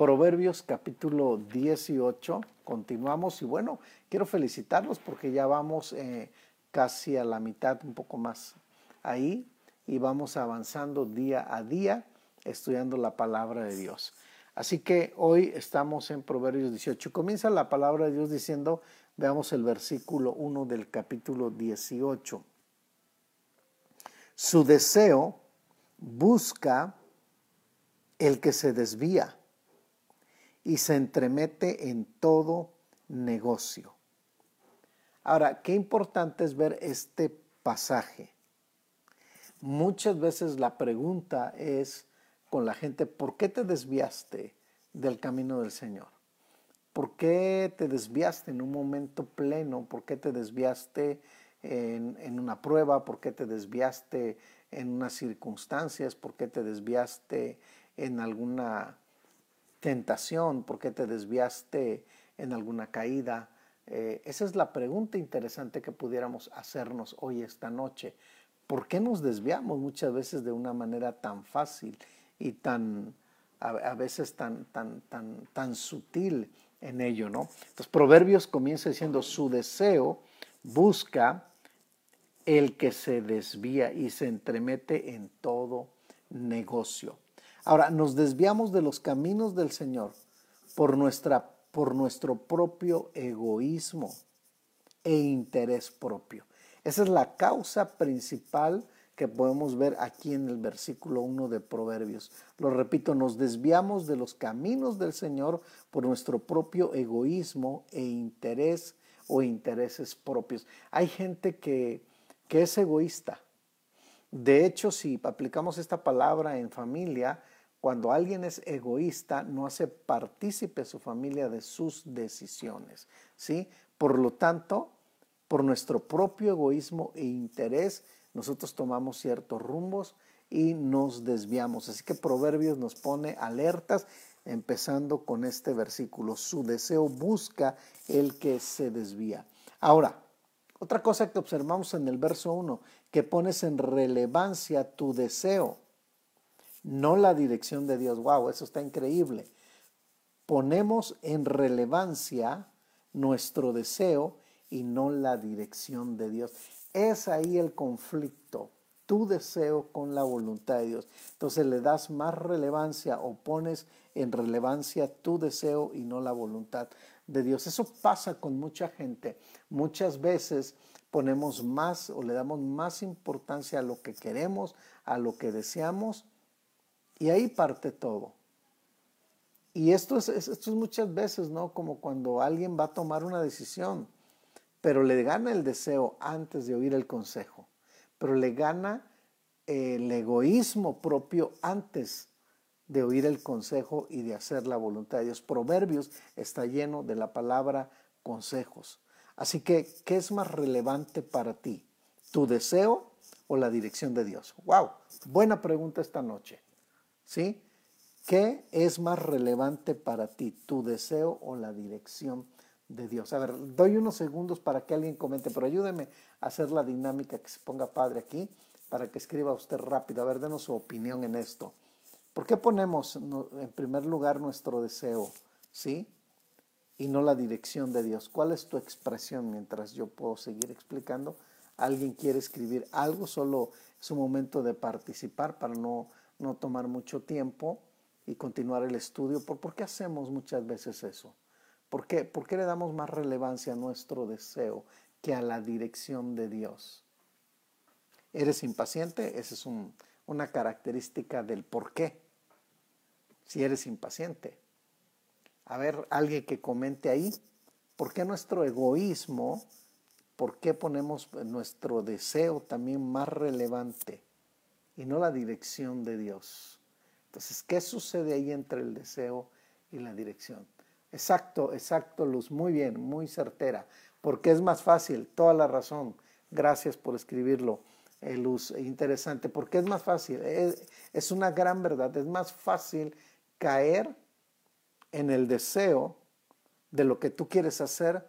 Proverbios capítulo 18, continuamos y bueno, quiero felicitarlos porque ya vamos eh, casi a la mitad, un poco más ahí, y vamos avanzando día a día estudiando la palabra de Dios. Así que hoy estamos en Proverbios 18. Comienza la palabra de Dios diciendo, veamos el versículo 1 del capítulo 18. Su deseo busca el que se desvía y se entremete en todo negocio. Ahora, qué importante es ver este pasaje. Muchas veces la pregunta es con la gente, ¿por qué te desviaste del camino del Señor? ¿Por qué te desviaste en un momento pleno? ¿Por qué te desviaste en, en una prueba? ¿Por qué te desviaste en unas circunstancias? ¿Por qué te desviaste en alguna tentación? ¿Por qué te desviaste en alguna caída? Eh, esa es la pregunta interesante que pudiéramos hacernos hoy, esta noche. ¿Por qué nos desviamos muchas veces de una manera tan fácil y tan, a, veces tan, tan, tan, tan sutil en ello, ¿no? Entonces, Proverbios comienza diciendo, su deseo busca el que se desvía y se entremete en todo negocio. Ahora, nos desviamos de los caminos del Señor por, nuestra, por nuestro propio egoísmo e interés propio. Esa es la causa principal que podemos ver aquí en el versículo 1 de Proverbios. Lo repito, nos desviamos de los caminos del Señor por nuestro propio egoísmo e interés o intereses propios. Hay gente que, que es egoísta. De hecho, si aplicamos esta palabra en familia, cuando alguien es egoísta, no hace partícipe a su familia de sus decisiones, ¿sí? Por lo tanto, por nuestro propio egoísmo e interés, nosotros tomamos ciertos rumbos y nos desviamos. Así que Proverbios nos pone alertas, empezando con este versículo. Su deseo busca el que se desvía. Ahora, otra cosa que observamos en el verso 1, que pones en relevancia tu deseo no la dirección de Dios. Wow, eso está increíble. Ponemos en relevancia nuestro deseo y no la dirección de Dios. Es ahí el conflicto, tu deseo con la voluntad de Dios. Entonces le das más relevancia o pones en relevancia tu deseo y no la voluntad de Dios. Eso pasa con mucha gente. Muchas veces ponemos más o le damos más importancia a lo que queremos, a lo que deseamos, y ahí parte todo. Y esto es, esto es muchas veces, ¿no? Como cuando alguien va a tomar una decisión, pero le gana el deseo antes de oír el consejo, pero le gana el egoísmo propio antes de oír el consejo y de hacer la voluntad de Dios. Proverbios está lleno de la palabra consejos. Así que, ¿qué es más relevante para ti? ¿Tu deseo o la dirección de Dios? ¡Wow! Buena pregunta esta noche. ¿Sí? ¿Qué es más relevante para ti, tu deseo o la dirección de Dios? A ver, doy unos segundos para que alguien comente, pero ayúdeme a hacer la dinámica que se ponga padre aquí para que escriba usted rápido. A ver, denos su opinión en esto. ¿Por qué ponemos en primer lugar nuestro deseo? ¿Sí? Y no la dirección de Dios. ¿Cuál es tu expresión mientras yo puedo seguir explicando? ¿Alguien quiere escribir algo? Solo es un momento de participar para no no tomar mucho tiempo y continuar el estudio. ¿Por, qué hacemos muchas veces eso? ¿Por qué? ¿Por qué le damos más relevancia a nuestro deseo que a la dirección de Dios? ¿Eres impaciente? Esa es una característica del por qué. Si eres impaciente. A ver, alguien que comente ahí. ¿Por qué nuestro egoísmo, por qué ponemos nuestro deseo también más relevante? Y no la dirección de Dios. Entonces, ¿qué sucede ahí entre el deseo y la dirección? Exacto, exacto, Luz, muy bien, muy certera, porque es más fácil, toda la razón. Gracias por escribirlo, eh, Luz, interesante, porque es más fácil, es una gran verdad, es más fácil caer en el deseo de lo que tú quieres hacer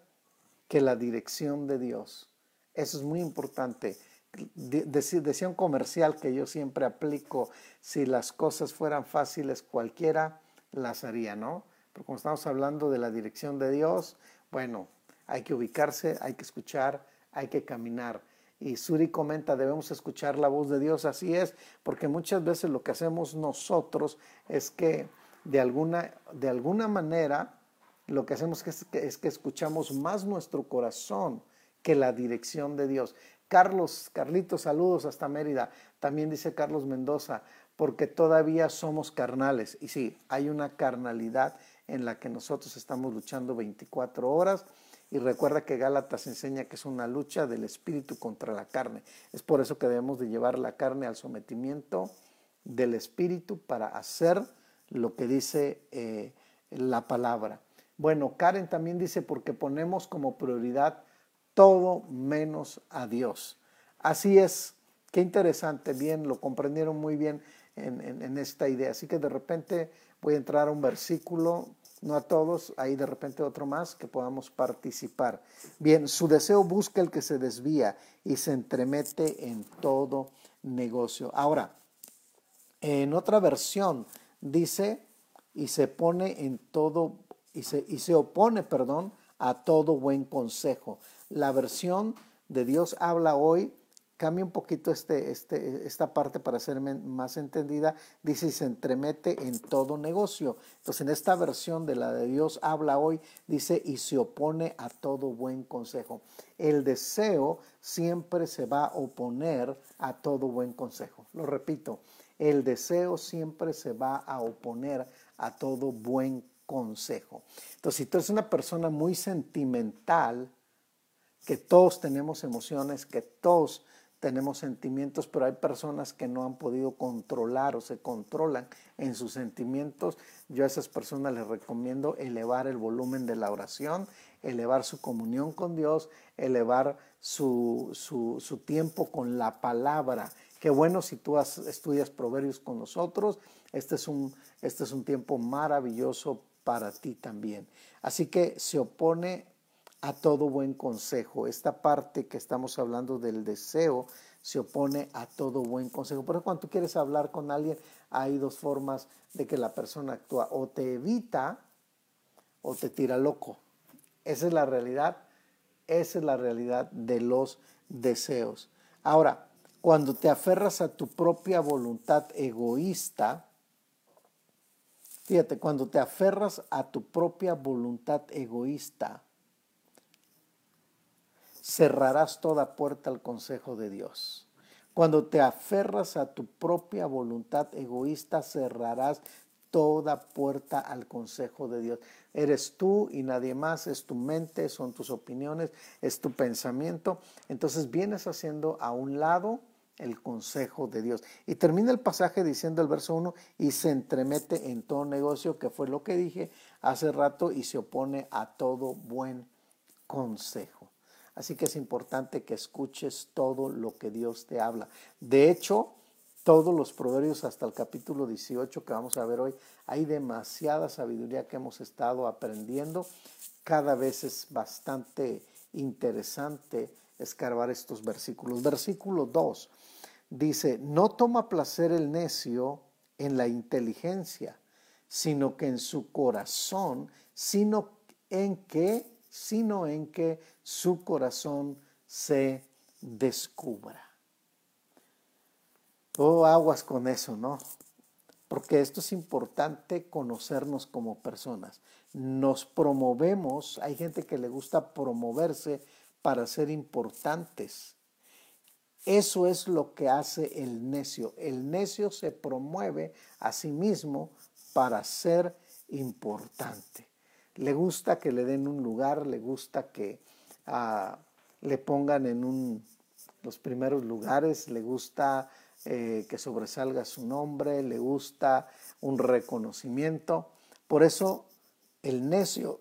que la dirección de Dios. Eso es muy importante un comercial que yo siempre aplico, si las cosas fueran fáciles cualquiera las haría, ¿no? Pero como estamos hablando de la dirección de Dios, bueno, hay que ubicarse, hay que escuchar, hay que caminar. Y Suri comenta, debemos escuchar la voz de Dios, así es, porque muchas veces lo que hacemos nosotros es que de alguna, de alguna manera lo que hacemos es que escuchamos más nuestro corazón que la dirección de Dios. Carlos, Carlitos, saludos hasta Mérida. También dice Carlos Mendoza, porque todavía somos carnales. Y sí, hay una carnalidad en la que nosotros estamos luchando 24 horas. Y recuerda que Gálatas enseña que es una lucha del espíritu contra la carne. Es por eso que debemos de llevar la carne al sometimiento del espíritu para hacer lo que dice eh, la palabra. Bueno, Karen también dice porque ponemos como prioridad todo menos a Dios. Así es, qué interesante, bien, lo comprendieron muy bien en, esta idea. Así que de repente voy a entrar a un versículo, no a todos, ahí de repente otro más que podamos participar. Bien, su deseo busca el que se desvía y se entremete en todo negocio. Ahora, en otra versión dice, y se pone en todo, y se, y se opone, perdón, a todo buen consejo. La versión de Dios habla hoy cambia un poquito este, este, esta parte para ser más entendida, dice y se entremete en todo negocio. Entonces en esta versión de la de Dios habla hoy, dice y se opone a todo buen consejo. El deseo siempre se va a oponer a todo buen consejo. Lo repito, el deseo siempre se va a oponer a todo buen consejo. Entonces si tú eres una persona muy sentimental, que todos tenemos emociones, que todos tenemos sentimientos, pero hay personas que no han podido controlar o se controlan en sus sentimientos. Yo a esas personas les recomiendo elevar el volumen de la oración, elevar su comunión con Dios, elevar su, su, tiempo con la palabra. Qué bueno si tú estudias proverbios con nosotros. Este es, un, este es un tiempo maravilloso para ti también. Así que se opone a todo buen consejo. Esta parte que estamos hablando del deseo se opone a todo buen consejo. Por eso cuando tú quieres hablar con alguien, hay dos formas de que la persona actúa. O te evita o te tira loco. Esa es la realidad. Esa es la realidad de los deseos. Ahora, cuando te aferras a tu propia voluntad egoísta, fíjate, cuando te aferras a tu propia voluntad egoísta, cerrarás toda puerta al consejo de Dios. Cuando te aferras a tu propia voluntad egoísta, cerrarás toda puerta al consejo de Dios. Eres tú y nadie más, es tu mente, son tus opiniones, es tu pensamiento. Entonces vienes haciendo a un lado el consejo de Dios. Y termina el pasaje diciendo el verso 1, y se entremete en todo negocio, que fue lo que dije hace rato, y se opone a todo buen consejo. Así que es importante que escuches todo lo que Dios te habla. De hecho, todos los proverbios hasta el capítulo 18 que vamos a ver hoy, hay demasiada sabiduría que hemos estado aprendiendo. Cada vez es bastante interesante escarbar estos versículos. Versículo 2 dice, no toma placer el necio en la inteligencia, sino que en su corazón, sino en que sino en que su corazón se descubra. Oh, aguas con eso, ¿no? Porque esto es importante conocernos como personas. Nos promovemos, hay gente que le gusta promoverse para ser importantes. Eso es lo que hace el necio. El necio se promueve a sí mismo para ser importante le gusta que le den un lugar, le gusta que ah, le pongan en los primeros lugares, le gusta eh, que sobresalga su nombre, le gusta un reconocimiento. Por eso el necio,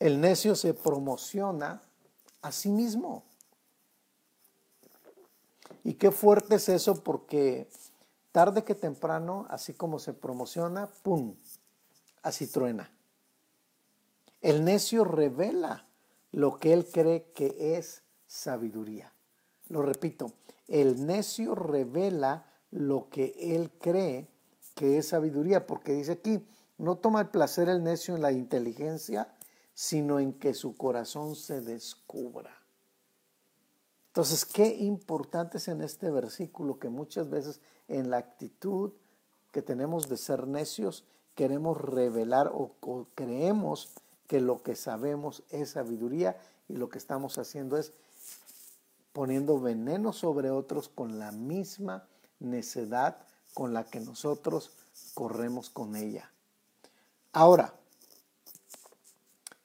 el necio se promociona a sí mismo. Y qué fuerte es eso porque tarde que temprano, así como se promociona, ¡pum! Así truena. El necio revela lo que él cree que es sabiduría. Lo repito, el necio revela lo que él cree ¿Qué es sabiduría? Porque dice aquí, no toma el placer el necio en la inteligencia, sino en que su corazón se descubra. Entonces, qué importante es en este versículo que muchas veces en la actitud que tenemos de ser necios, queremos revelar o, creemos que lo que sabemos es sabiduría y lo que estamos haciendo es poniendo veneno sobre otros con la misma necedad con la que nosotros corremos con ella. Ahora,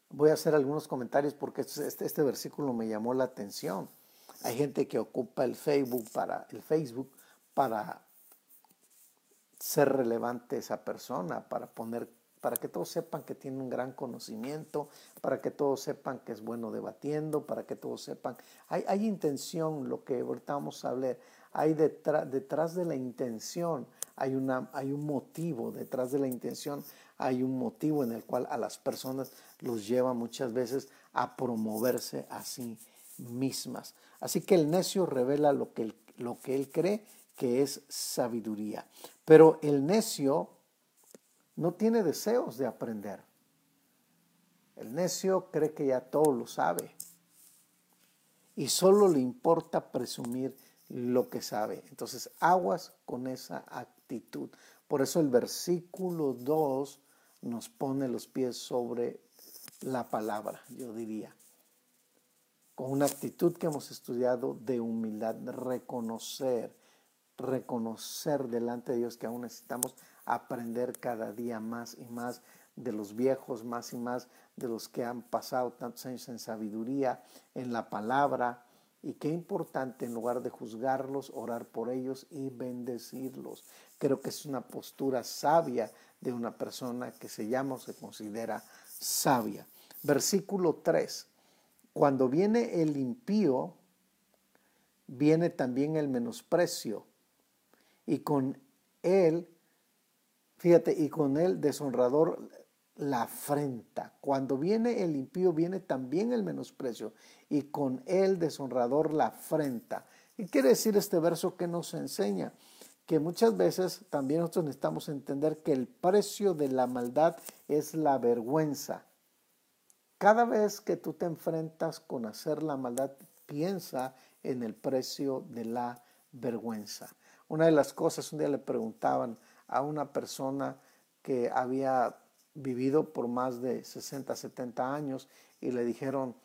voy a hacer algunos comentarios porque este, este, este versículo me llamó la atención. Hay gente que ocupa el Facebook para, el Facebook para ser relevante esa persona, para poner, para que todos sepan que tiene un gran conocimiento, para que todos sepan que es bueno debatiendo, para que todos sepan. Hay, intención, lo que ahorita vamos a hablar, hay detrás, detrás de la intención, hay, una, hay un motivo, detrás de la intención hay un motivo en el cual a las personas los lleva muchas veces a promoverse a sí mismas. Así que el necio revela lo que, lo que él cree que es sabiduría. Pero el necio no tiene deseos de aprender. El necio cree que ya todo lo sabe y solo le importa presumir lo que sabe. Entonces, aguas con esa actitud. Por eso el versículo 2 nos pone los pies sobre la palabra, yo diría. Con una actitud que hemos estudiado de humildad, reconocer reconocer delante de Dios que aún necesitamos aprender cada día más y más de los viejos, más y más de los que han pasado tantos años en sabiduría, en la palabra. Y qué importante en lugar de juzgarlos, orar por ellos y bendecirlos. Creo que es una postura sabia de una persona que se llama o se considera sabia. Versículo 3. Cuando viene el impío, viene también el menosprecio y con él, fíjate, y con él deshonrador la afrenta. Cuando viene el impío, viene también el menosprecio, y con él deshonrador la afrenta. ¿Y quiere decir este verso que nos enseña? Que muchas veces también nosotros necesitamos entender que el precio de la maldad es la vergüenza. Cada vez que tú te enfrentas con hacer la maldad, piensa en el precio de la vergüenza. Una de las cosas, un día le preguntaban a una persona que había vivido por más de 60, 70 años y le dijeron,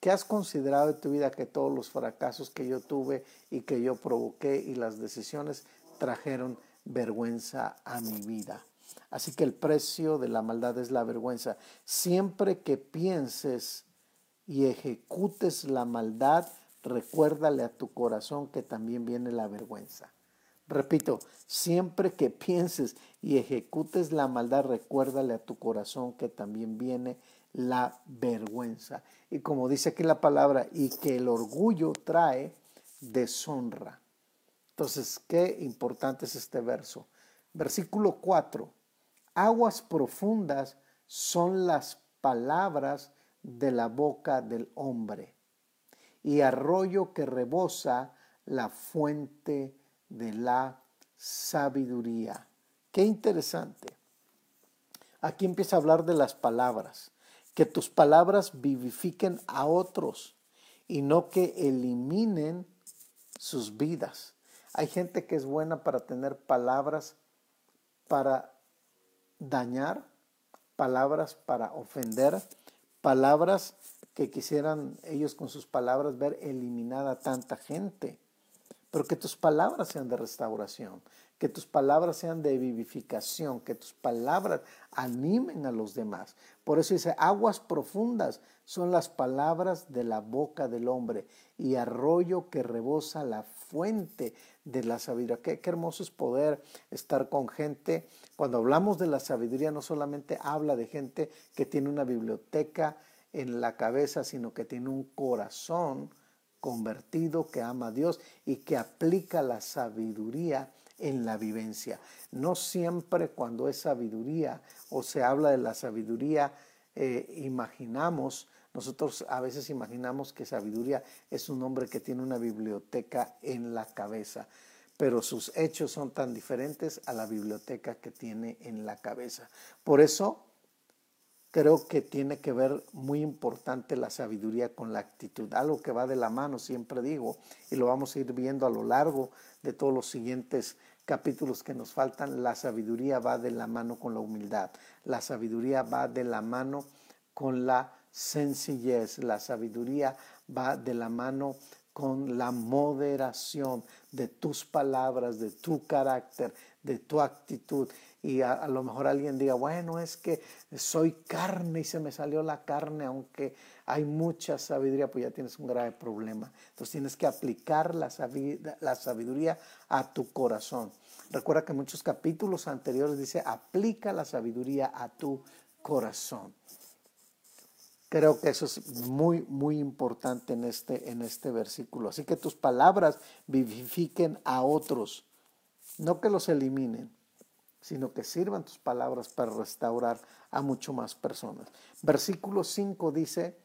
¿qué has considerado de tu vida que todos los fracasos que yo tuve y que yo provoqué y las decisiones trajeron vergüenza a mi vida? Así que el precio de la maldad es la vergüenza. Siempre que pienses y ejecutes la maldad, recuérdale a tu corazón que también viene la vergüenza. Repito, siempre que pienses y ejecutes la maldad, recuérdale a tu corazón que también viene la vergüenza. Y como dice aquí la palabra, y que el orgullo trae deshonra. Entonces, qué importante es este verso. Versículo 4. Aguas profundas son las palabras de la boca del hombre, y arroyo que rebosa la fuente de la sabiduría. Qué interesante. Aquí empieza a hablar de las palabras, que tus palabras vivifiquen a otros y no que eliminen sus vidas. Hay gente que es buena para tener palabras para dañar, palabras para ofender, palabras que quisieran ellos con sus palabras ver eliminada tanta gente pero que tus palabras sean de restauración, que tus palabras sean de vivificación, que tus palabras animen a los demás. Por eso dice, aguas profundas son las palabras de la boca del hombre y arroyo que rebosa la fuente de la sabiduría. Qué, hermoso es poder estar con gente. Cuando hablamos de la sabiduría, no solamente habla de gente que tiene una biblioteca en la cabeza, sino que tiene un corazón convertido, que ama a Dios y que aplica la sabiduría en la vivencia. No siempre cuando es sabiduría o se habla de la sabiduría, eh, imaginamos, nosotros a veces imaginamos que sabiduría es un hombre que tiene una biblioteca en la cabeza. pero sus hechos son tan diferentes a la biblioteca que tiene en la cabeza. Por eso creo que tiene que ver muy importante la sabiduría con la actitud, algo que va de la mano, siempre digo, y lo vamos a ir viendo a lo largo de todos los siguientes capítulos que nos faltan, la sabiduría va de la mano con la humildad, la sabiduría va de la mano con la sencillez, la sabiduría va de la mano con la moderación de tus palabras, de tu carácter, de tu actitud y a, lo mejor alguien diga, bueno, es que soy carne y se me salió la carne, aunque hay mucha sabiduría, pues ya tienes un grave problema. Entonces tienes que aplicar la sabiduría, la sabiduría a tu corazón. Recuerda que en muchos capítulos anteriores dice, aplica la sabiduría a tu corazón. Creo que eso es muy, muy importante en este, en este versículo. Así que tus palabras vivifiquen a otros, no que los eliminen sino que sirvan tus palabras para restaurar a mucho más personas. Versículo 5 dice,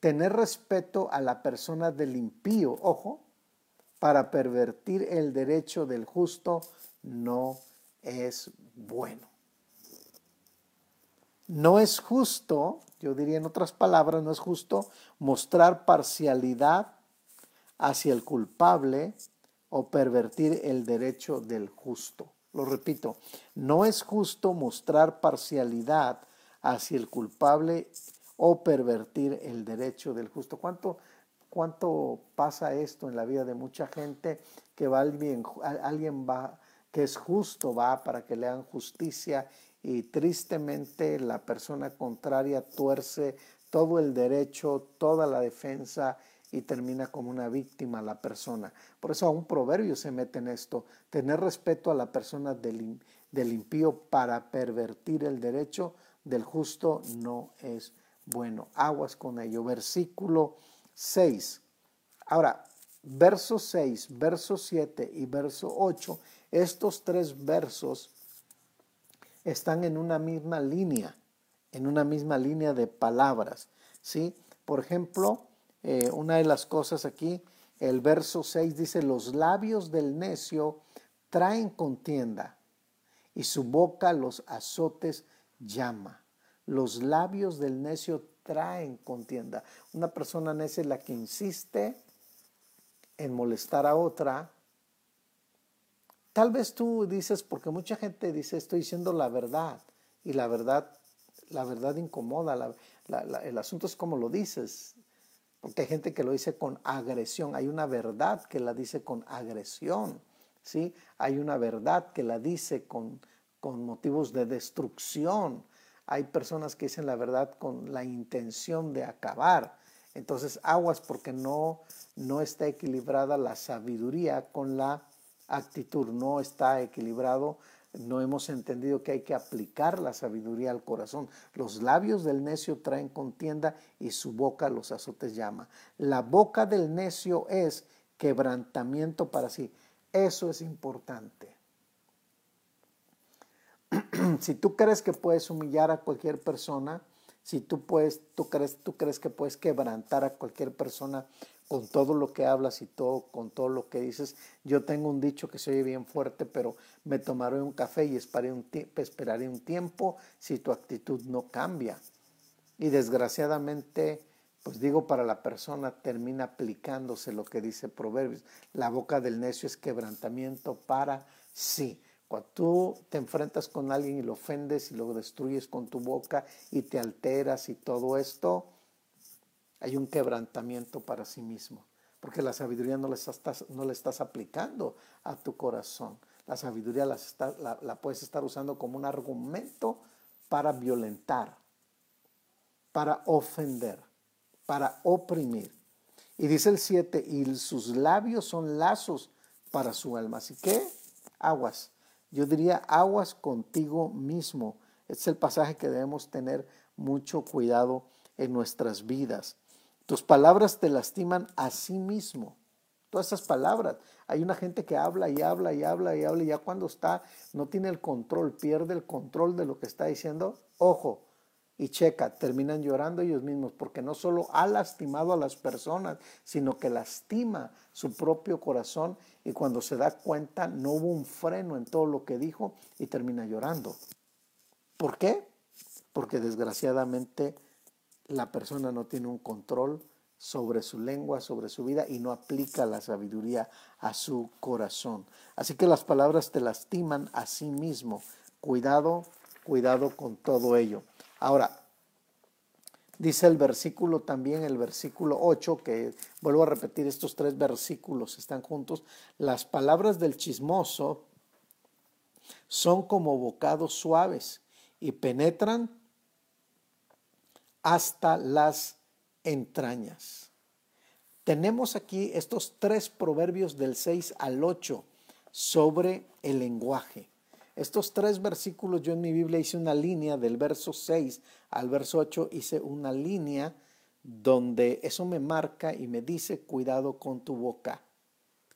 tener respeto a la persona del impío, ojo, para pervertir el derecho del justo no es bueno. No es justo, yo diría en otras palabras, no es justo mostrar parcialidad hacia el culpable o pervertir el derecho del justo. Lo repito, no es justo mostrar parcialidad hacia el culpable o pervertir el derecho del justo. ¿Cuánto, cuánto pasa esto en la vida de mucha gente que va alguien, alguien va que es justo va para que le hagan justicia y tristemente la persona contraria tuerce todo el derecho, toda la defensa y termina como una víctima la persona. Por eso a un proverbio se mete en esto, tener respeto a la persona del, del impío para pervertir el derecho del justo no es bueno. Aguas con ello. Versículo 6. Ahora, verso 6, verso 7 y verso 8, estos tres versos están en una misma línea, en una misma línea de palabras. ¿sí? Por ejemplo, eh, una de las cosas aquí, el verso 6 dice, los labios del necio traen contienda y su boca los azotes llama. Los labios del necio traen contienda. Una persona necia es la que insiste en molestar a otra. Tal vez tú dices, porque mucha gente dice, estoy diciendo la verdad, y la verdad, la verdad incomoda. el asunto es como lo dices. Porque hay gente que lo dice con agresión. Hay una verdad que la dice con agresión. ¿sí? Hay una verdad que la dice con, con motivos de destrucción. Hay personas que dicen la verdad con la intención de acabar. Entonces, aguas porque no, no está equilibrada la sabiduría con la actitud, no está equilibrado no hemos entendido que hay que aplicar la sabiduría al corazón. Los labios del necio traen contienda y su boca los azotes llama. La boca del necio es quebrantamiento para sí. Eso es importante. si tú crees que puedes humillar a cualquier persona, si tú puedes, tú crees, tú crees que puedes quebrantar a cualquier persona con todo lo que hablas y todo, con todo lo que dices. Yo tengo un dicho que se oye bien fuerte, pero me tomaré un café y esperaré un, tiempo si tu actitud no cambia. Y desgraciadamente, pues digo, para la persona termina aplicándose lo que dice Proverbios. La boca del necio es quebrantamiento para sí. Cuando tú te enfrentas con alguien y lo ofendes y lo destruyes con tu boca y te alteras y todo esto, hay un quebrantamiento para sí mismo, porque la sabiduría no la estás, no estás aplicando a tu corazón. La sabiduría la, la, puedes estar usando como un argumento para violentar, para ofender, para oprimir. Y dice el 7, y sus labios son lazos para su alma. Así que, aguas. Yo diría aguas contigo mismo. Este es el pasaje que debemos tener mucho cuidado en nuestras vidas. Tus palabras te lastiman a sí mismo. Todas esas palabras. Hay una gente que habla y habla y habla y habla y ya cuando está, no tiene el control, pierde el control de lo que está diciendo. Ojo, Y checa, terminan llorando ellos mismos porque no solo ha lastimado a las personas, sino que lastima su propio corazón y cuando se da cuenta no hubo un freno en todo lo que dijo y termina llorando. ¿Por qué? Porque desgraciadamente la persona no tiene un control sobre su lengua, sobre su vida y no aplica la sabiduría a su corazón. Así que las palabras te lastiman a sí mismo. Cuidado, cuidado con todo ello. Ahora, dice el versículo también, el versículo 8, que vuelvo a repetir, estos tres versículos están juntos. Las palabras del chismoso son como bocados suaves y penetran hasta las entrañas. Tenemos aquí estos tres proverbios del 6 al 8 sobre el lenguaje. Estos tres versículos, yo en mi Biblia hice una línea del verso 6 al verso 8, hice una línea donde eso me marca y me dice, cuidado con tu boca,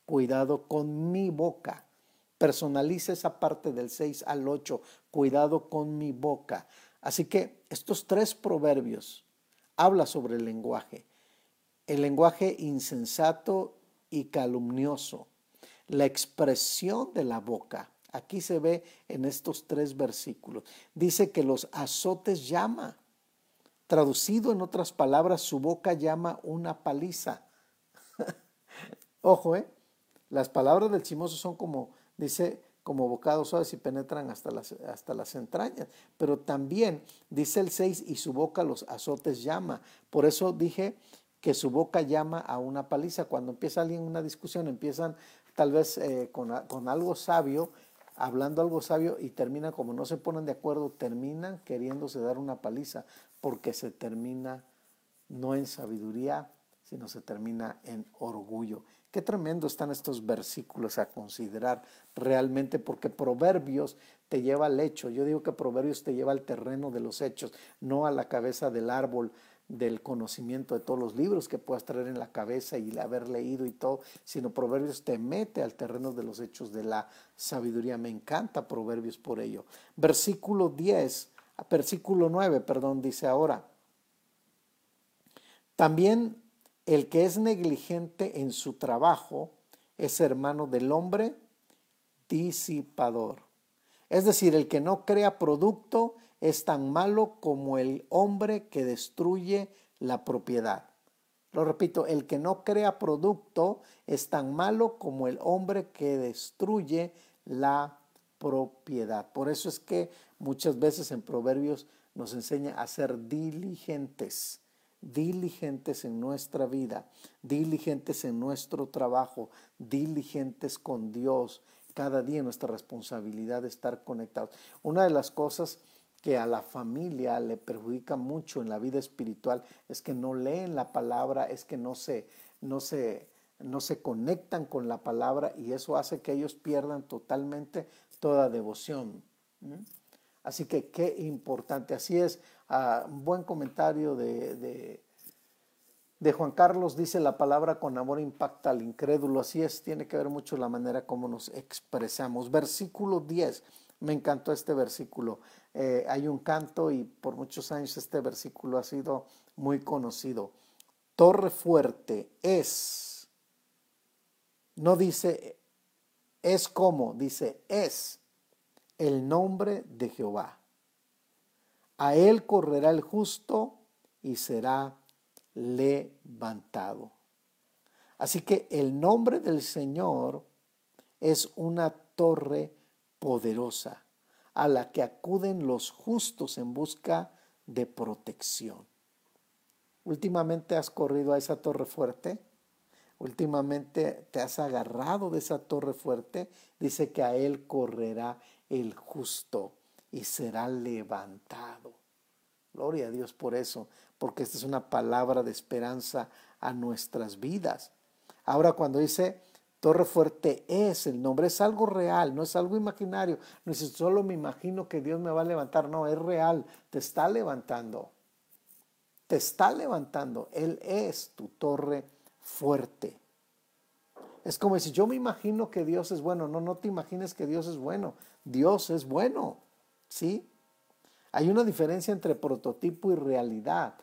cuidado con mi boca. Personaliza esa parte del 6 al 8, cuidado con mi boca. Así que estos tres proverbios habla sobre el lenguaje. El lenguaje insensato y calumnioso. La expresión de la boca. Aquí se ve en estos tres versículos. Dice que los azotes llama. Traducido en otras palabras, su boca llama una paliza. Ojo, ¿eh? Las palabras del chimoso son como, dice, como bocados suaves y penetran hasta las, hasta las entrañas. Pero también dice el 6 y su boca los azotes llama. Por eso dije que su boca llama a una paliza. Cuando empieza alguien una discusión, empiezan tal vez eh, con, con algo sabio, hablando algo sabio y terminan como no se ponen de acuerdo, terminan queriéndose dar una paliza porque se termina no en sabiduría, sino se termina en orgullo. Qué tremendo están estos versículos a considerar realmente porque Proverbios te lleva al hecho. Yo digo que Proverbios te lleva al terreno de los hechos, no a la cabeza del árbol del conocimiento de todos los libros que puedas traer en la cabeza y haber leído y todo, sino Proverbios te mete al terreno de los hechos de la sabiduría. Me encanta Proverbios por ello. Versículo 10, versículo 9, perdón, dice ahora. También el que es negligente en su trabajo es hermano del hombre disipador. Es decir, el que no crea producto es tan malo como el hombre que destruye la propiedad. Lo repito, el que no crea producto es tan malo como el hombre que destruye la propiedad. Por eso es que muchas veces en Proverbios nos enseña a ser diligentes diligentes en nuestra vida, diligentes en nuestro trabajo, diligentes con Dios. Cada día nuestra responsabilidad de estar conectados. Una de las cosas que a la familia le perjudica mucho en la vida espiritual es que no leen la palabra, es que no se, no se, no se conectan con la palabra y eso hace que ellos pierdan totalmente toda devoción. Así que qué importante. Así es, uh, buen comentario de, de, de, Juan Carlos dice la palabra con amor impacta al incrédulo. Así es, tiene que ver mucho la manera como nos expresamos. Versículo 10. Me encantó este versículo. Eh, hay un canto y por muchos años este versículo ha sido muy conocido. Torre fuerte es. No dice es como, dice es el nombre de Jehová. A él correrá el justo y será levantado. Así que el nombre del Señor es una torre poderosa a la que acuden los justos en busca de protección. Últimamente has corrido a esa torre fuerte, últimamente te has agarrado de esa torre fuerte, dice que a él correrá el justo y será levantado. Gloria a Dios por eso, porque esta es una palabra de esperanza a nuestras vidas. Ahora cuando dice Torre Fuerte es el nombre, es algo real, no es algo imaginario. No es solo me imagino que Dios me va a levantar, no, es real, te está levantando. Te está levantando, Él es tu torre fuerte. Es como si yo me imagino que Dios es bueno. No, no te imagines que Dios es bueno. Dios es bueno. ¿Sí? Hay una diferencia entre prototipo y realidad.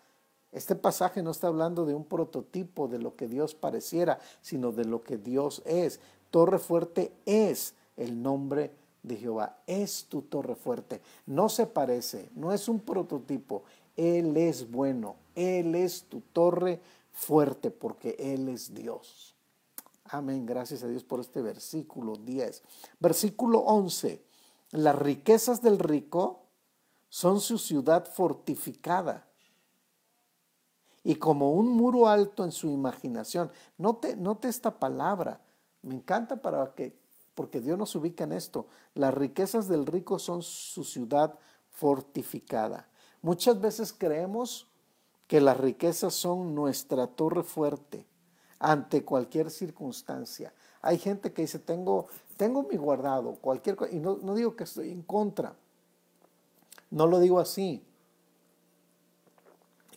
Este pasaje no está hablando de un prototipo de lo que Dios pareciera, sino de lo que Dios es. Torre fuerte es el nombre de Jehová. Es tu torre fuerte. No se parece, no es un prototipo. Él es bueno. Él es tu torre fuerte porque Él es Dios. Amén. Gracias a Dios por este versículo 10. Versículo 11. Las riquezas del rico son su ciudad fortificada y como un muro alto en su imaginación. Note, esta palabra. Me encanta para que, porque Dios nos ubica en esto. Las riquezas del rico son su ciudad fortificada. Muchas veces creemos que las riquezas son nuestra torre fuerte ante cualquier circunstancia. Hay gente que dice, tengo, tengo mi guardado, cualquier cosa, y no, no digo que estoy en contra, no lo digo así.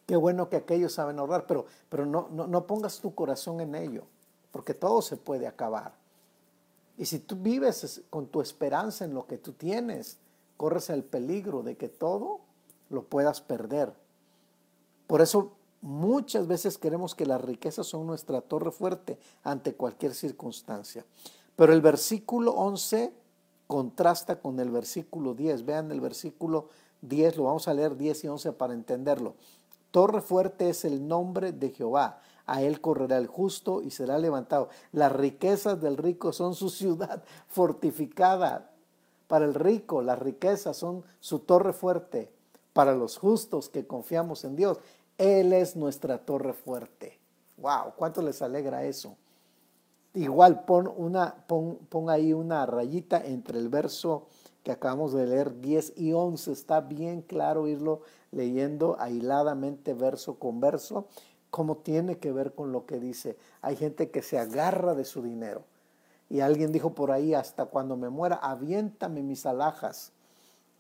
Qué bueno que aquellos saben ahorrar, pero, pero no, no, no pongas tu corazón en ello, porque todo se puede acabar. Y si tú vives con tu esperanza en lo que tú tienes, corres el peligro de que todo lo puedas perder. Por eso muchas veces queremos que las riquezas son nuestra torre fuerte ante cualquier circunstancia. Pero el versículo 11 contrasta con el versículo 10. Vean el versículo 10, lo vamos a leer 10 y 11 para entenderlo. Torre fuerte es el nombre de Jehová. A él correrá el justo y será levantado. Las riquezas del rico son su ciudad fortificada. Para el rico, las riquezas son su torre fuerte. Para los justos que confiamos en Dios, Él es nuestra torre fuerte. ¡Wow! ¿Cuánto les alegra eso? Igual pon, una, pon, pon ahí una rayita entre el verso que acabamos de leer 10 y 11. Está bien claro irlo leyendo aisladamente verso con verso, cómo tiene que ver con lo que dice. Hay gente que se agarra de su dinero. Y alguien dijo por ahí, hasta cuando me muera, aviéntame mis alhajas,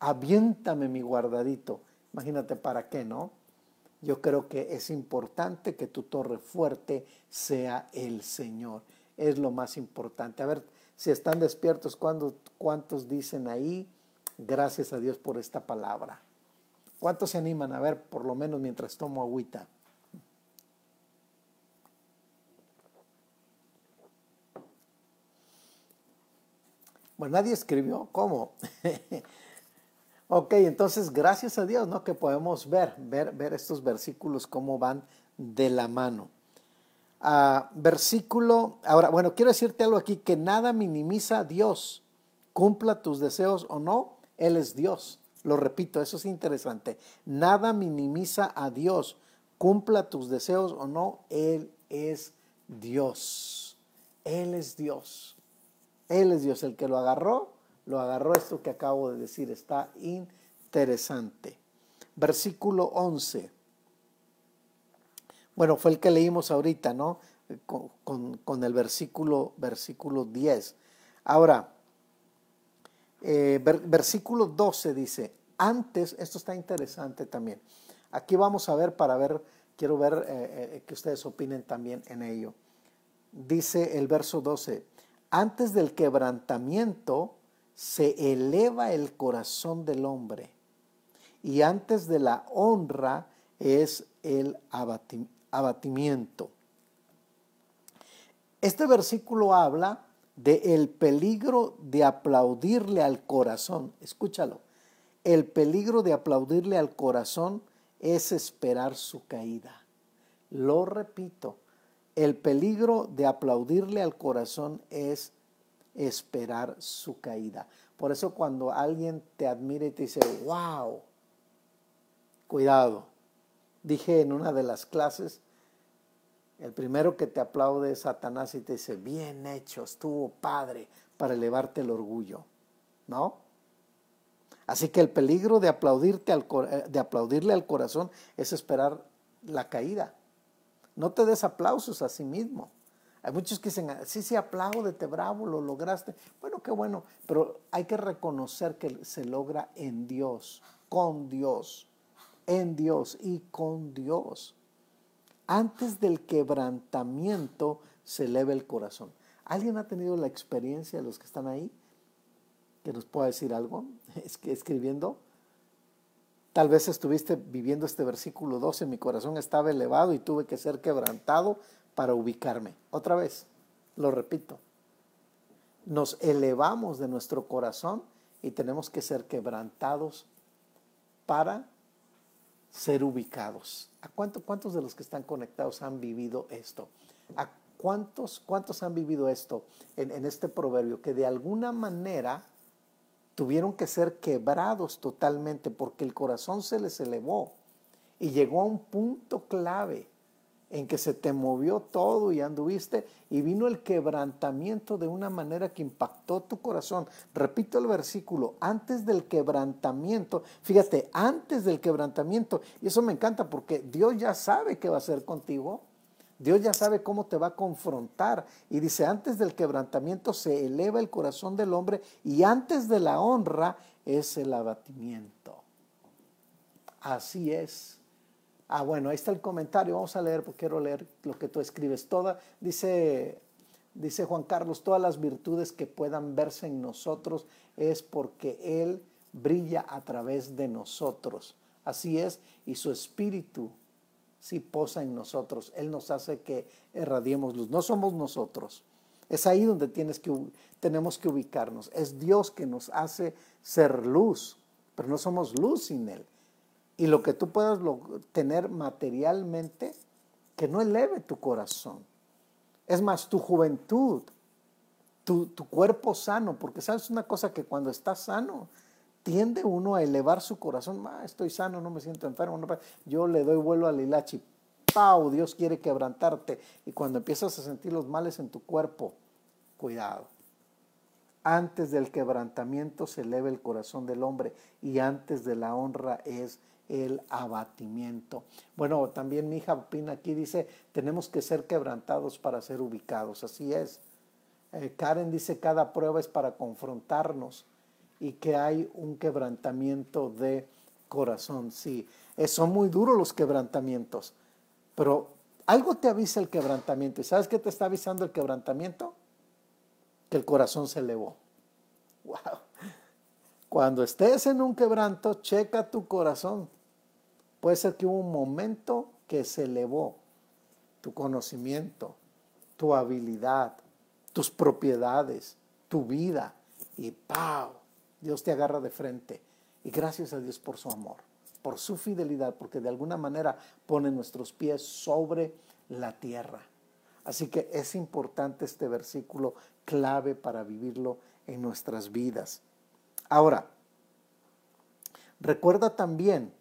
aviéntame mi guardadito. Imagínate para qué, ¿no? Yo creo que es importante que tu torre fuerte sea el Señor. Es lo más importante. A ver, si están despiertos, ¿cuántos dicen ahí? Gracias a Dios por esta palabra. ¿Cuántos se animan a ver, por lo menos mientras tomo agüita? Bueno, nadie escribió. ¿Cómo? ok, entonces gracias a Dios, ¿no? Que podemos ver, ver, ver estos versículos cómo van de la mano versículo, ahora, bueno, quiero decirte algo aquí, que nada minimiza a Dios, cumpla tus deseos o no, Él es Dios. Lo repito, eso es interesante. Nada minimiza a Dios, cumpla tus deseos o no, Él es Dios. Él es Dios. Él es Dios. El que lo agarró, lo agarró esto que acabo de decir. Está interesante. Versículo 11. Bueno, fue el que leímos ahorita, ¿no? Con, el versículo, versículo 10. Ahora, eh, versículo 12 dice, antes, esto está interesante también. Aquí vamos a ver para ver, quiero ver eh, eh, que ustedes opinen también en ello. Dice el verso 12, antes del quebrantamiento se eleva el corazón del hombre y antes de la honra es el abatimiento. Este versículo habla de el peligro de aplaudirle al corazón. Escúchalo. El peligro de aplaudirle al corazón es esperar su caída. Lo repito, el peligro de aplaudirle al corazón es esperar su caída. Por eso cuando alguien te admira y te dice, wow, cuidado. Dije en una de las clases, el primero que te aplaude es Satanás y te dice, bien hecho, estuvo padre para elevarte el orgullo, ¿no? Así que el peligro de, aplaudirte al, eh, de aplaudirle al corazón es esperar la caída. No te des aplausos a sí mismo. Hay muchos que dicen, sí, sí, apláudete, bravo, lo lograste. Bueno, qué bueno, pero hay que reconocer que se logra en Dios, con Dios, en Dios y con Dios antes del quebrantamiento se eleve el corazón. ¿Alguien ha tenido la experiencia de los que están ahí? Que nos pueda decir algo, escribiendo. Tal vez estuviste viviendo este versículo 12, mi corazón estaba elevado y tuve que ser quebrantado para ubicarme. Otra vez, lo repito, nos elevamos de nuestro corazón y tenemos que ser quebrantados para ser ubicados. ¿A cuánto, cuántos de los que están conectados han vivido esto? ¿A cuántos, cuántos han vivido esto en, en este proverbio? Que de alguna manera tuvieron que ser quebrados totalmente porque el corazón se les elevó y llegó a un punto clave en que se te movió todo y anduviste y vino el quebrantamiento de una manera que impactó tu corazón. Repito el versículo, antes del quebrantamiento, fíjate, antes del quebrantamiento, y eso me encanta porque Dios ya sabe qué va a hacer contigo. Dios ya sabe cómo te va a confrontar. Y dice, antes del quebrantamiento se eleva el corazón del hombre y antes de la honra es el abatimiento. Así es. Ah, bueno, ahí está el comentario. Vamos a leer, porque quiero leer lo que tú escribes. Toda, dice, dice Juan Carlos, todas las virtudes que puedan verse en nosotros es porque Él brilla a través de nosotros. Así es, y su espíritu sí posa en nosotros. Él nos hace que irradiemos luz. No somos nosotros. Es ahí donde tenemos que ubicarnos. Es Dios que nos hace ser luz, pero no somos luz sin Él y lo que tú puedas tener materialmente que no eleve tu corazón. Es más, tu juventud, tu, cuerpo sano, porque sabes una cosa que cuando estás sano, tiende uno a elevar su corazón. Ah, estoy sano, no me siento enfermo. yo le doy vuelo al hilachi. ¡Pau! Dios quiere quebrantarte. Y cuando empiezas a sentir los males en tu cuerpo, cuidado. Antes del quebrantamiento se eleva el corazón del hombre y antes de la honra es el abatimiento. Bueno, también mi hija Pina aquí dice, tenemos que ser quebrantados para ser ubicados. Así es. Eh, Karen dice, cada prueba es para confrontarnos y que hay un quebrantamiento de corazón. Sí, eh, son muy duros los quebrantamientos, pero algo te avisa el quebrantamiento. ¿Y sabes qué te está avisando el quebrantamiento? Que el corazón se elevó. Wow. Cuando estés en un quebranto, checa tu corazón. Puede ser que hubo un momento que se elevó tu conocimiento, tu habilidad, tus propiedades, tu vida y ¡pau! Dios te agarra de frente. Y gracias a Dios por su amor, por su fidelidad, porque de alguna manera pone nuestros pies sobre la tierra. Así que es importante este versículo clave para vivirlo en nuestras vidas. Ahora, recuerda también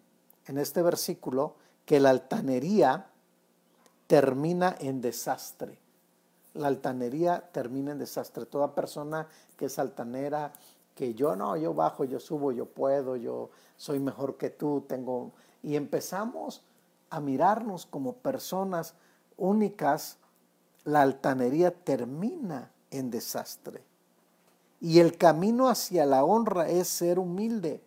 en este versículo que la altanería termina en desastre. La altanería termina en desastre. Toda persona que es altanera, que yo no, yo bajo, yo subo, yo puedo, yo soy mejor que tú, tengo... Y empezamos a mirarnos como personas únicas, la altanería termina en desastre. Y el camino hacia la honra es ser humilde.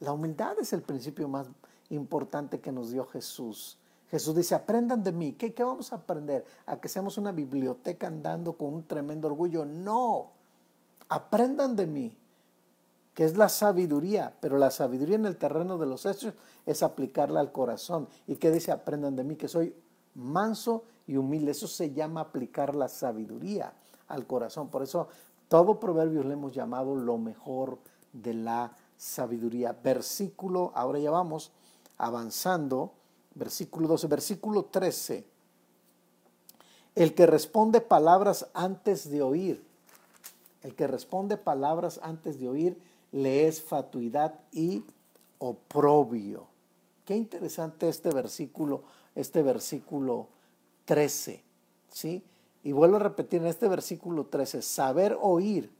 La humildad es el principio más importante que nos dio Jesús. Jesús dice, aprendan de mí. ¿Qué, ¿Qué, vamos a aprender? ¿A que seamos una biblioteca andando con un tremendo orgullo? No, aprendan de mí, que es la sabiduría, pero la sabiduría en el terreno de los hechos es aplicarla al corazón. ¿Y qué dice? Aprendan de mí, que soy manso y humilde. Eso se llama aplicar la sabiduría al corazón. Por eso todo proverbio le hemos llamado lo mejor de la sabiduría. Versículo, ahora ya vamos avanzando, versículo 12, versículo 13. El que responde palabras antes de oír, el que responde palabras antes de oír, le es fatuidad y oprobio. Qué interesante este versículo, este versículo 13, ¿sí? Y vuelvo a repetir en este versículo 13, saber oír,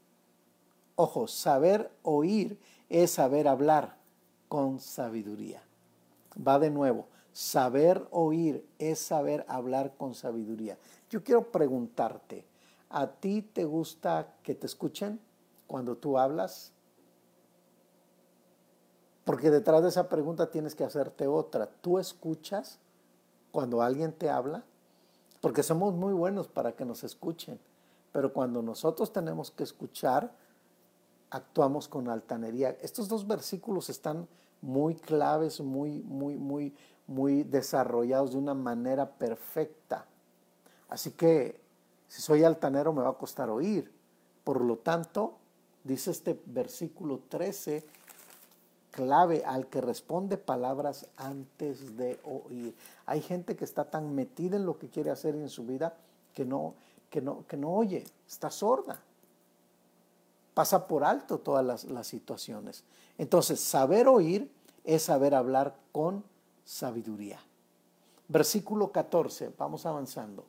ojo, saber oír es saber hablar con sabiduría. Va de nuevo, saber oír es saber hablar con sabiduría. Yo quiero preguntarte, ¿a ti te gusta que te escuchen cuando tú hablas? Porque detrás de esa pregunta tienes que hacerte otra. ¿Tú escuchas cuando alguien te habla? Porque somos muy buenos para que nos escuchen. Pero cuando nosotros tenemos que escuchar, actuamos con altanería. Estos dos versículos están muy claves, muy, muy, muy, muy desarrollados de una manera perfecta. Así que si soy altanero me va a costar oír. Por lo tanto, dice este versículo 13, clave al que responde palabras antes de oír. Hay gente que está tan metida en lo que quiere hacer en su vida que no, que no, que no oye, está sorda. Pasa por alto todas las, situaciones. Entonces, saber oír es saber hablar con sabiduría. Versículo 14, vamos avanzando.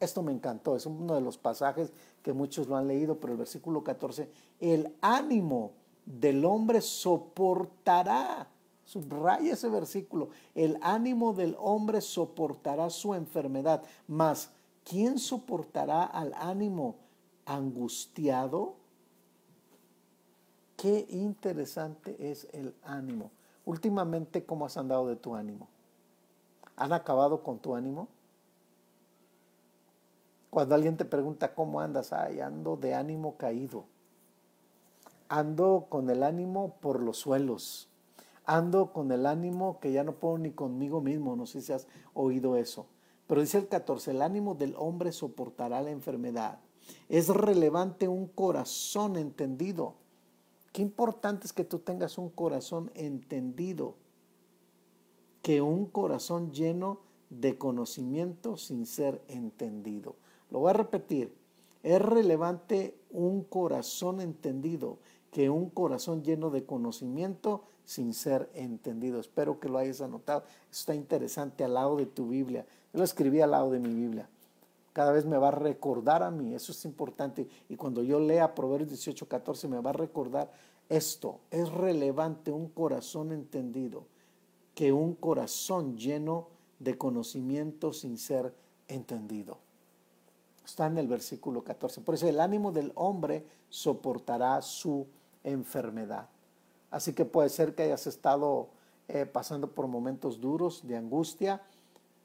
Esto me encantó, es uno de los pasajes que muchos lo han leído, pero el versículo 14, el ánimo del hombre soportará, subraya ese versículo, el ánimo del hombre soportará su enfermedad, mas ¿quién soportará al ánimo angustiado? Qué interesante es el ánimo. Últimamente, ¿cómo has andado de tu ánimo? ¿Han acabado con tu ánimo? Cuando alguien te pregunta cómo andas, ay, ando de ánimo caído. Ando con el ánimo por los suelos. Ando con el ánimo que ya no puedo ni conmigo mismo. No sé si has oído eso. Pero dice el 14, el ánimo del hombre soportará la enfermedad. Es relevante un corazón entendido. Qué importante es que tú tengas un corazón entendido, que un corazón lleno de conocimiento sin ser entendido. Lo voy a repetir. Es relevante un corazón entendido que un corazón lleno de conocimiento sin ser entendido. Espero que lo hayas anotado. está interesante al lado de tu Biblia. Yo lo escribí al lado de mi Biblia. Cada vez me va a recordar a mí, eso es importante. Y cuando yo lea Proverbios 18, 14, me va a recordar esto. Es relevante un corazón entendido que un corazón lleno de conocimiento sin ser entendido. Está en el versículo 14. Por eso el ánimo del hombre soportará su enfermedad. Así que puede ser que hayas estado eh, pasando por momentos duros de angustia,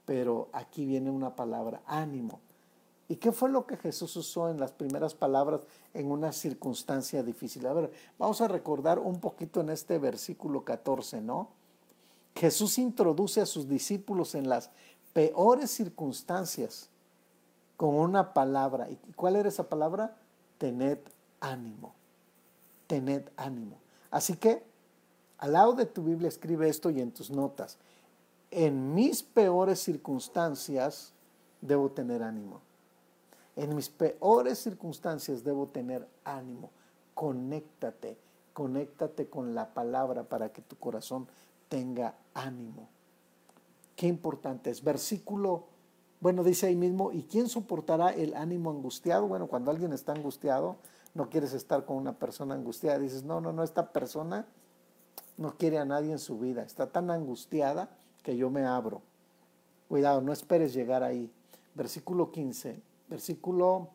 pero aquí viene una palabra, ánimo. ¿Y qué fue lo que Jesús usó en las primeras palabras en una circunstancia difícil? A ver, vamos a recordar un poquito en este versículo 14, ¿no? Jesús introduce a sus discípulos en las peores circunstancias con una palabra. ¿Y cuál era esa palabra? Tened ánimo. Tened ánimo. Así que al lado de tu Biblia escribe esto y en tus notas. En mis peores circunstancias debo tener ánimo. En mis peores circunstancias debo tener ánimo. Conéctate, conéctate con la palabra para que tu corazón tenga ánimo. Qué importante es. Versículo bueno, dice ahí mismo, ¿y quién soportará el ánimo angustiado? Bueno, cuando alguien está angustiado, no quieres estar con una persona angustiada. Dices, no, no, no, esta persona no quiere a nadie en su vida. Está tan angustiada que yo me abro. Cuidado, no esperes llegar ahí. Versículo 15. Versículo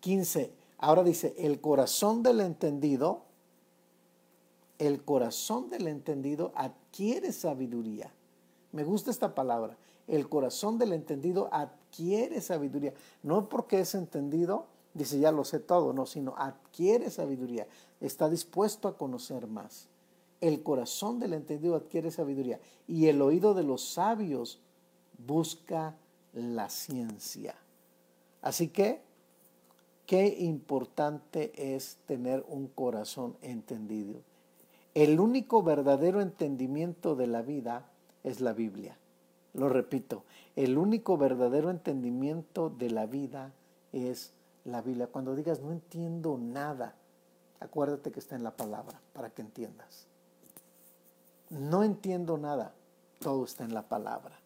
15. Ahora dice, el corazón del entendido, el corazón del entendido adquiere sabiduría. Me gusta esta palabra el corazón del entendido adquiere sabiduría. No porque es entendido, dice ya lo sé todo, no, sino adquiere sabiduría. Está dispuesto a conocer más. El corazón del entendido adquiere sabiduría y el oído de los sabios busca la ciencia. Así que, qué importante es tener un corazón entendido. El único verdadero entendimiento de la vida es la Biblia. Lo repito, el único verdadero entendimiento de la vida es la Biblia. Cuando digas no entiendo nada, acuérdate que está en la palabra para que entiendas. No entiendo nada, todo está en la palabra.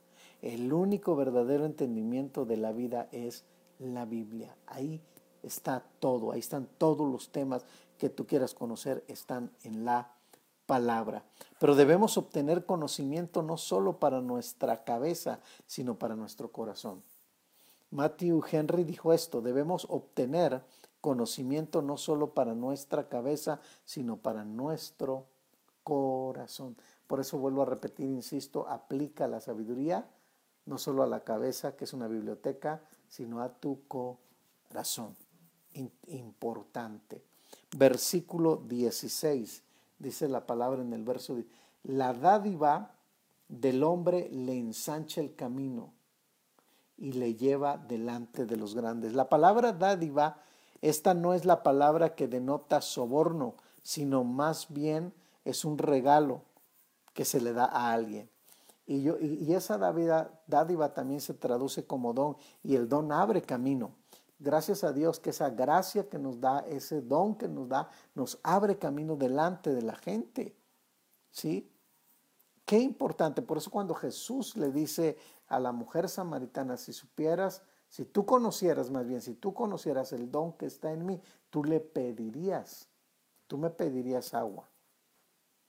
El único verdadero entendimiento de la vida es la Biblia. Ahí está todo, ahí están todos los temas que tú quieras conocer, están en la palabra. Pero debemos obtener conocimiento no solo para nuestra cabeza, sino para nuestro corazón. Matthew Henry dijo esto, debemos obtener conocimiento no solo para nuestra cabeza, sino para nuestro corazón. Por eso vuelvo a repetir, insisto, aplica la sabiduría no solo a la cabeza, que es una biblioteca, sino a tu corazón. Importante. Versículo 16, dice la palabra en el verso, la dádiva del hombre le ensancha el camino y le lleva delante de los grandes. La palabra dádiva, esta no es la palabra que denota soborno, sino más bien es un regalo que se le da a alguien. Y, yo, y, esa dádiva, dádiva también se traduce como don y el don abre camino. Gracias a Dios que esa gracia que nos da, ese don que nos da, nos abre camino delante de la gente. ¿Sí? Qué importante. Por eso cuando Jesús le dice a la mujer samaritana, si supieras, si tú conocieras más bien, si tú conocieras el don que está en mí, tú le pedirías, tú me pedirías agua.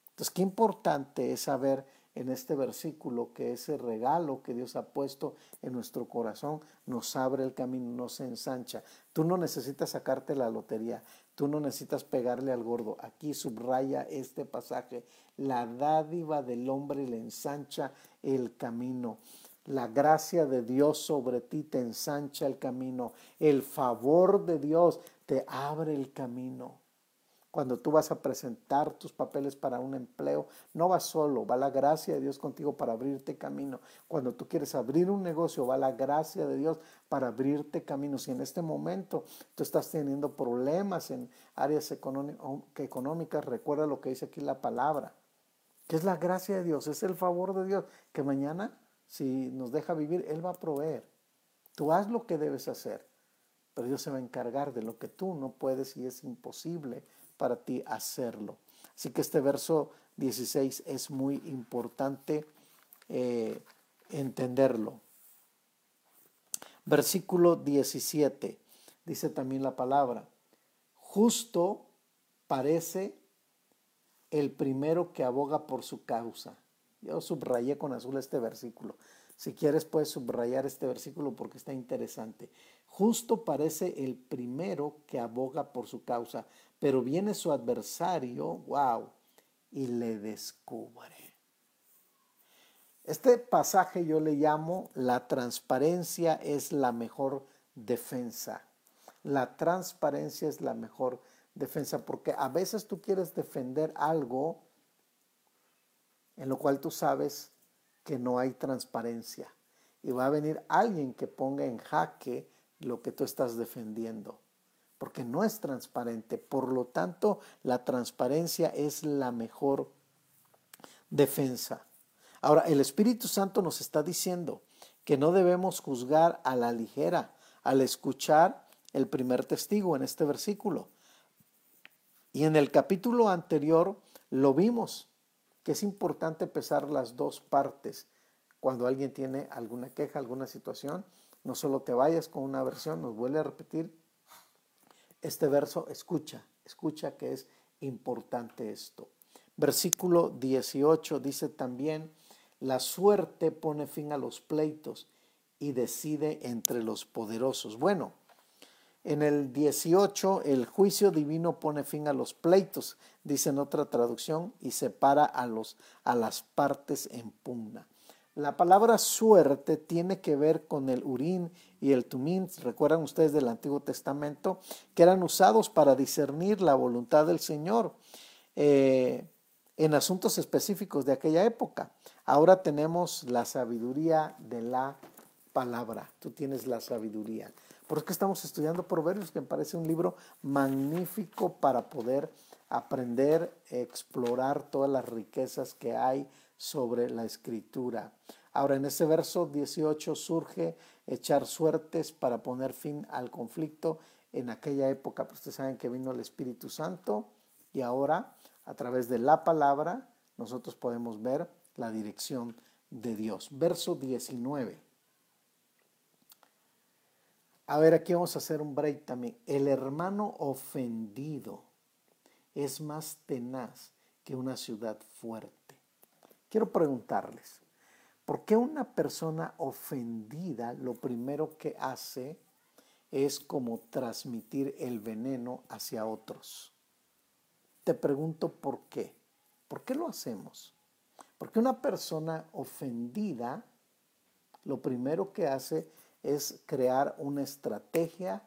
Entonces, qué importante es saber en este versículo que ese regalo que Dios ha puesto en nuestro corazón nos abre el camino, nos ensancha. Tú no necesitas sacarte la lotería, tú no necesitas pegarle al gordo. Aquí subraya este pasaje, la dádiva del hombre le ensancha el camino. La gracia de Dios sobre ti te ensancha el camino. El favor de Dios te abre el camino. Cuando tú vas a presentar tus papeles para un empleo, no vas solo, va la gracia de Dios contigo para abrirte camino. Cuando tú quieres abrir un negocio, va la gracia de Dios para abrirte camino. Si en este momento tú estás teniendo problemas en áreas económicas, recuerda lo que dice aquí la palabra, que es la gracia de Dios, es el favor de Dios, que mañana, si nos deja vivir, Él va a proveer. Tú haz lo que debes hacer, pero Dios se va a encargar de lo que tú no puedes y es imposible para ti hacerlo. Así que este verso 16 es muy importante eh, entenderlo. Versículo 17 dice también la palabra, justo parece el primero que aboga por su causa. Yo subrayé con azul este versículo. Si quieres puedes subrayar este versículo porque está interesante. Justo parece el primero que aboga por su causa, pero viene su adversario, wow, y le descubre. Este pasaje yo le llamo la transparencia es la mejor defensa. La transparencia es la mejor defensa porque a veces tú quieres defender algo en lo cual tú sabes que no hay transparencia y va a venir alguien que ponga en jaque lo que tú estás defendiendo, porque no es transparente. Por lo tanto, la transparencia es la mejor defensa. Ahora, el Espíritu Santo nos está diciendo que no debemos juzgar a la ligera al escuchar el primer testigo en este versículo. Y en el capítulo anterior lo vimos, que es importante pesar las dos partes cuando alguien tiene alguna queja, alguna situación no solo te vayas con una versión, nos vuelve a repetir este verso, escucha, escucha que es importante esto. Versículo 18 dice también, la suerte pone fin a los pleitos y decide entre los poderosos. Bueno, en el 18, el juicio divino pone fin a los pleitos, dice en otra traducción, y separa a, los, a las partes en pugna. La palabra suerte tiene que ver con el urín y el tumín, recuerdan ustedes del Antiguo Testamento, que eran usados para discernir la voluntad del Señor eh, en asuntos específicos de aquella época. Ahora tenemos la sabiduría de la palabra. Tú tienes la sabiduría. Por eso estamos estudiando Proverbios, que me parece un libro magnífico para poder aprender, explorar todas las riquezas que hay sobre la escritura. Ahora en ese verso 18 surge echar suertes para poner fin al conflicto. En aquella época, pues ustedes saben que vino el Espíritu Santo y ahora a través de la palabra nosotros podemos ver la dirección de Dios. Verso 19. A ver, aquí vamos a hacer un break también. El hermano ofendido es más tenaz que una ciudad fuerte. Quiero preguntarles, ¿por qué una persona ofendida lo primero que hace es como transmitir el veneno hacia otros? Te pregunto por qué. ¿Por qué lo hacemos? Porque una persona ofendida lo primero que hace es crear una estrategia,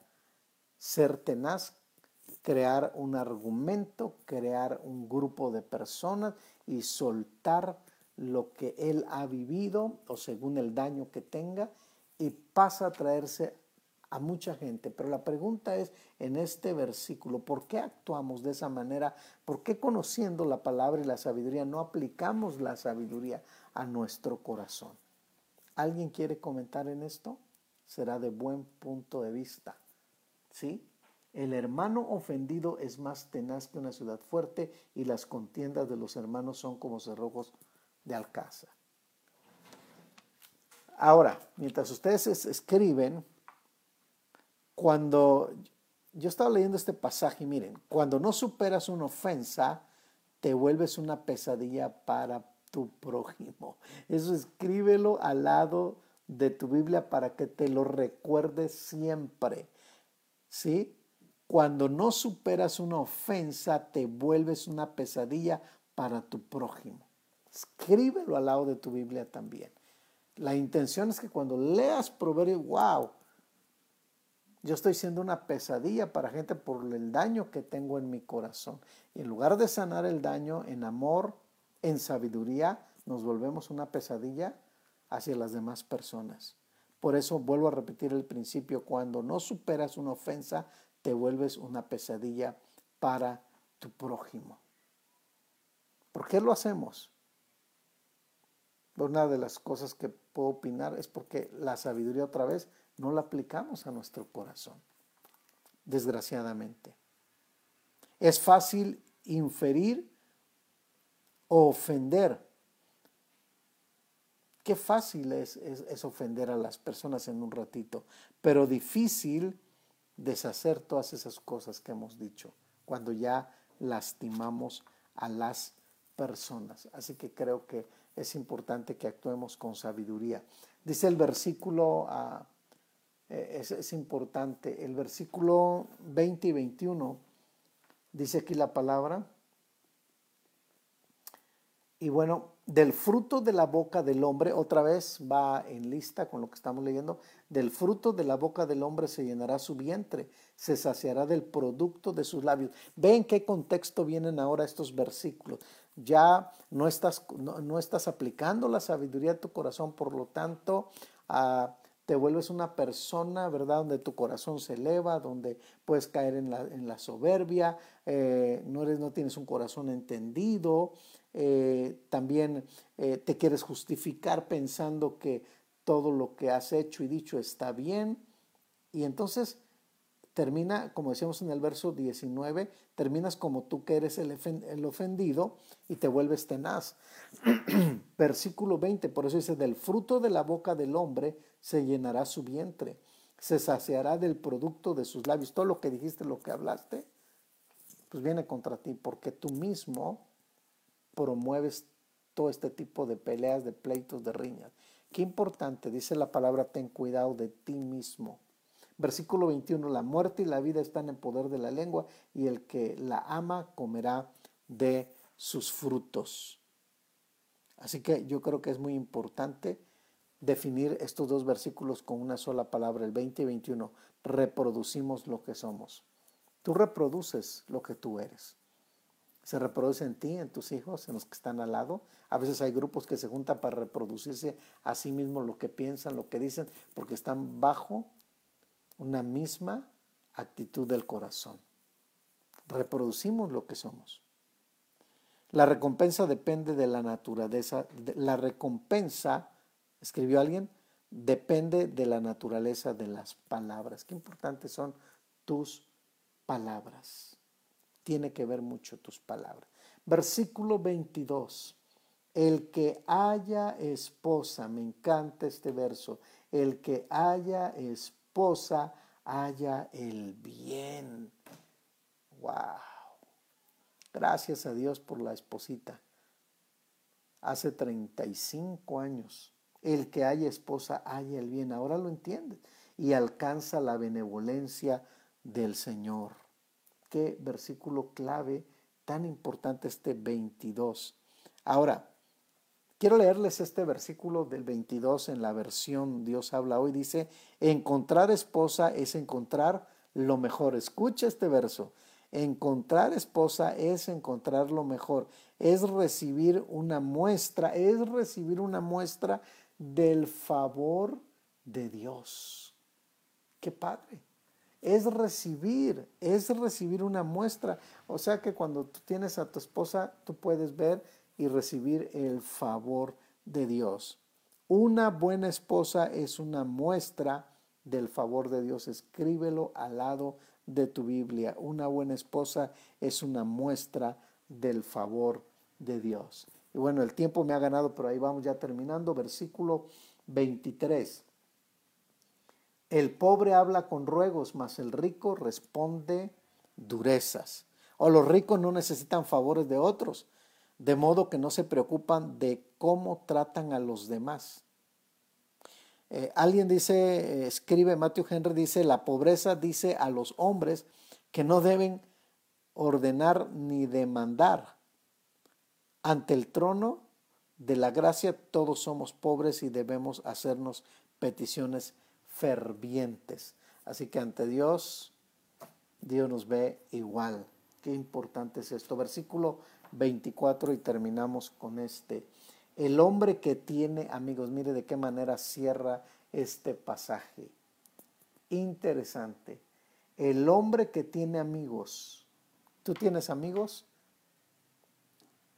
ser tenaz crear un argumento, crear un grupo de personas y soltar lo que él ha vivido o según el daño que tenga y pasa a traerse a mucha gente. Pero la pregunta es en este versículo, ¿por qué actuamos de esa manera? ¿Por qué conociendo la palabra y la sabiduría no aplicamos la sabiduría a nuestro corazón? ¿Alguien quiere comentar en esto? Será de buen punto de vista. ¿Sí? El hermano ofendido es más tenaz que una ciudad fuerte y las contiendas de los hermanos son como cerrojos de alcázar. Ahora, mientras ustedes escriben, cuando yo estaba leyendo este pasaje, miren, cuando no superas una ofensa, te vuelves una pesadilla para tu prójimo. Eso escríbelo al lado de tu Biblia para que te lo recuerdes siempre. ¿Sí? Cuando no superas una ofensa, te vuelves una pesadilla para tu prójimo. Escríbelo al lado de tu Biblia también. La intención es que cuando leas Proverbios, wow, yo estoy siendo una pesadilla para gente por el daño que tengo en mi corazón. Y en lugar de sanar el daño en amor, en sabiduría, nos volvemos una pesadilla hacia las demás personas. Por eso vuelvo a repetir el principio, cuando no superas una ofensa, te vuelves una pesadilla para tu prójimo. ¿Por qué lo hacemos? Una de las cosas que puedo opinar es porque la sabiduría otra vez no la aplicamos a nuestro corazón, desgraciadamente. Es fácil inferir o ofender. Qué fácil es, es, ofender a las personas en un ratito, pero difícil deshacer todas esas cosas que hemos dicho cuando ya lastimamos a las personas. Así que creo que es importante que actuemos con sabiduría. Dice el versículo, uh, es, es, importante, el versículo 20 y 21, dice aquí la palabra, y bueno, del fruto de la boca del hombre, otra vez va en lista con lo que estamos leyendo, del fruto de la boca del hombre se llenará su vientre, se saciará del producto de sus labios. Ve en qué contexto vienen ahora estos versículos. Ya no estás, no, estás aplicando la sabiduría a tu corazón, por lo tanto, ah, te vuelves una persona, ¿verdad? Donde tu corazón se eleva, donde puedes caer en la, en la soberbia, eh, no, eres, no tienes un corazón entendido, eh, también eh, te quieres justificar pensando que todo lo que has hecho y dicho está bien. Y entonces termina, como decíamos en el verso 19, terminas como tú que eres el, el ofendido y te vuelves tenaz. Versículo 20, por eso dice, del fruto de la boca del hombre se llenará su vientre, se saciará del producto de sus labios. Todo lo que dijiste, lo que hablaste, pues viene contra ti, porque tú mismo promueves todo este tipo de peleas, de pleitos, de riñas. Qué importante, dice la palabra, ten cuidado de ti mismo. Versículo 21, la muerte y la vida están en poder de la lengua y el que la ama comerá de sus frutos. Así que yo creo que es muy importante definir estos dos versículos con una sola palabra, el 20 y 21. Reproducimos lo que somos. Tú reproduces lo que tú eres se reproduce en ti, en tus hijos, en los que están al lado. A veces hay grupos que se juntan para reproducirse a sí mismos lo que piensan, lo que dicen, porque están bajo una misma actitud del corazón. Reproducimos lo que somos. La recompensa depende de la naturaleza. La recompensa, escribió alguien, depende de la naturaleza de las palabras. Qué importantes son tus palabras tiene que ver mucho tus palabras. Versículo 22. El que haya esposa, me encanta este verso, el que haya esposa, haya el bien. Wow. Gracias a Dios por la esposita. Hace 35 años. El que haya esposa, haya el bien. Ahora lo entiende y alcanza la benevolencia del Señor qué versículo clave tan importante este 22. Ahora, quiero leerles este versículo del 22 en la versión Dios habla hoy. Dice, encontrar esposa es encontrar lo mejor. Escucha este verso. Encontrar esposa es encontrar lo mejor, es recibir una muestra, es recibir una muestra del favor de Dios. Qué padre. Es recibir, es recibir una muestra. O sea que cuando tú tienes a tu esposa, tú puedes ver y recibir el favor de Dios. Una buena esposa es una muestra del favor de Dios. Escríbelo al lado de tu Biblia. Una buena esposa es una muestra del favor de Dios. Y bueno, el tiempo me ha ganado, pero ahí vamos ya terminando. Versículo 23. El pobre habla con ruegos, mas el rico responde durezas. O los ricos no necesitan favores de otros, de modo que no se preocupan de cómo tratan a los demás. Eh, alguien dice, eh, escribe Matthew Henry, dice, la pobreza dice a los hombres que no deben ordenar ni demandar. Ante el trono de la gracia todos somos pobres y debemos hacernos peticiones fervientes. Así que ante Dios, Dios nos ve igual. Qué importante es esto. Versículo 24 y terminamos con este. El hombre que tiene amigos, mire de qué manera cierra este pasaje. Interesante. El hombre que tiene amigos. ¿Tú tienes amigos?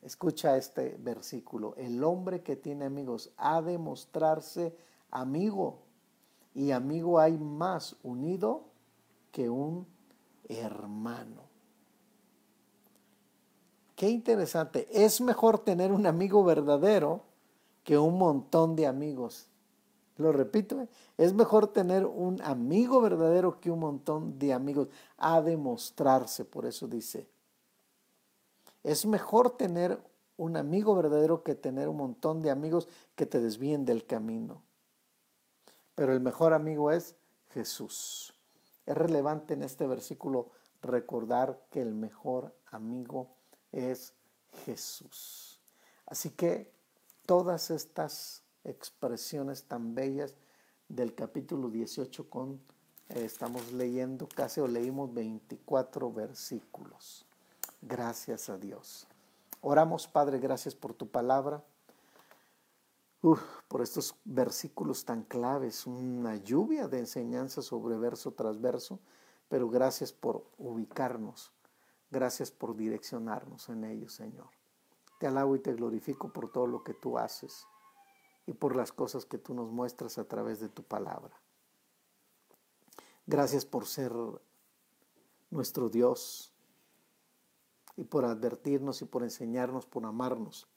Escucha este versículo. El hombre que tiene amigos ha de mostrarse amigo. Y amigo hay más unido que un hermano. Qué interesante. Es mejor tener un amigo verdadero que un montón de amigos. Lo repito, ¿eh? es mejor tener un amigo verdadero que un montón de amigos. A demostrarse, por eso dice. Es mejor tener un amigo verdadero que tener un montón de amigos que te desvíen del camino. Pero el mejor amigo es Jesús. Es relevante en este versículo recordar que el mejor amigo es Jesús. Así que todas estas expresiones tan bellas del capítulo 18 con eh, estamos leyendo casi o leímos 24 versículos. Gracias a Dios. Oramos, Padre, gracias por tu palabra. Por estos versículos tan claves, una lluvia de enseñanza sobre verso tras verso, pero gracias por ubicarnos Gracias por direccionarnos en ellos, Señor. Te alabo y te glorifico por todo lo que tú haces y por las cosas que tú nos muestras a través de tu palabra. Gracias por ser nuestro Dios y por advertirnos y por enseñarnos, por amarnos,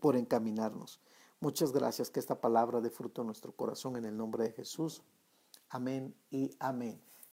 por encaminarnos. Muchas gracias que esta palabra dé fruto en nuestro corazón en el nombre de Jesús. Amén y amén.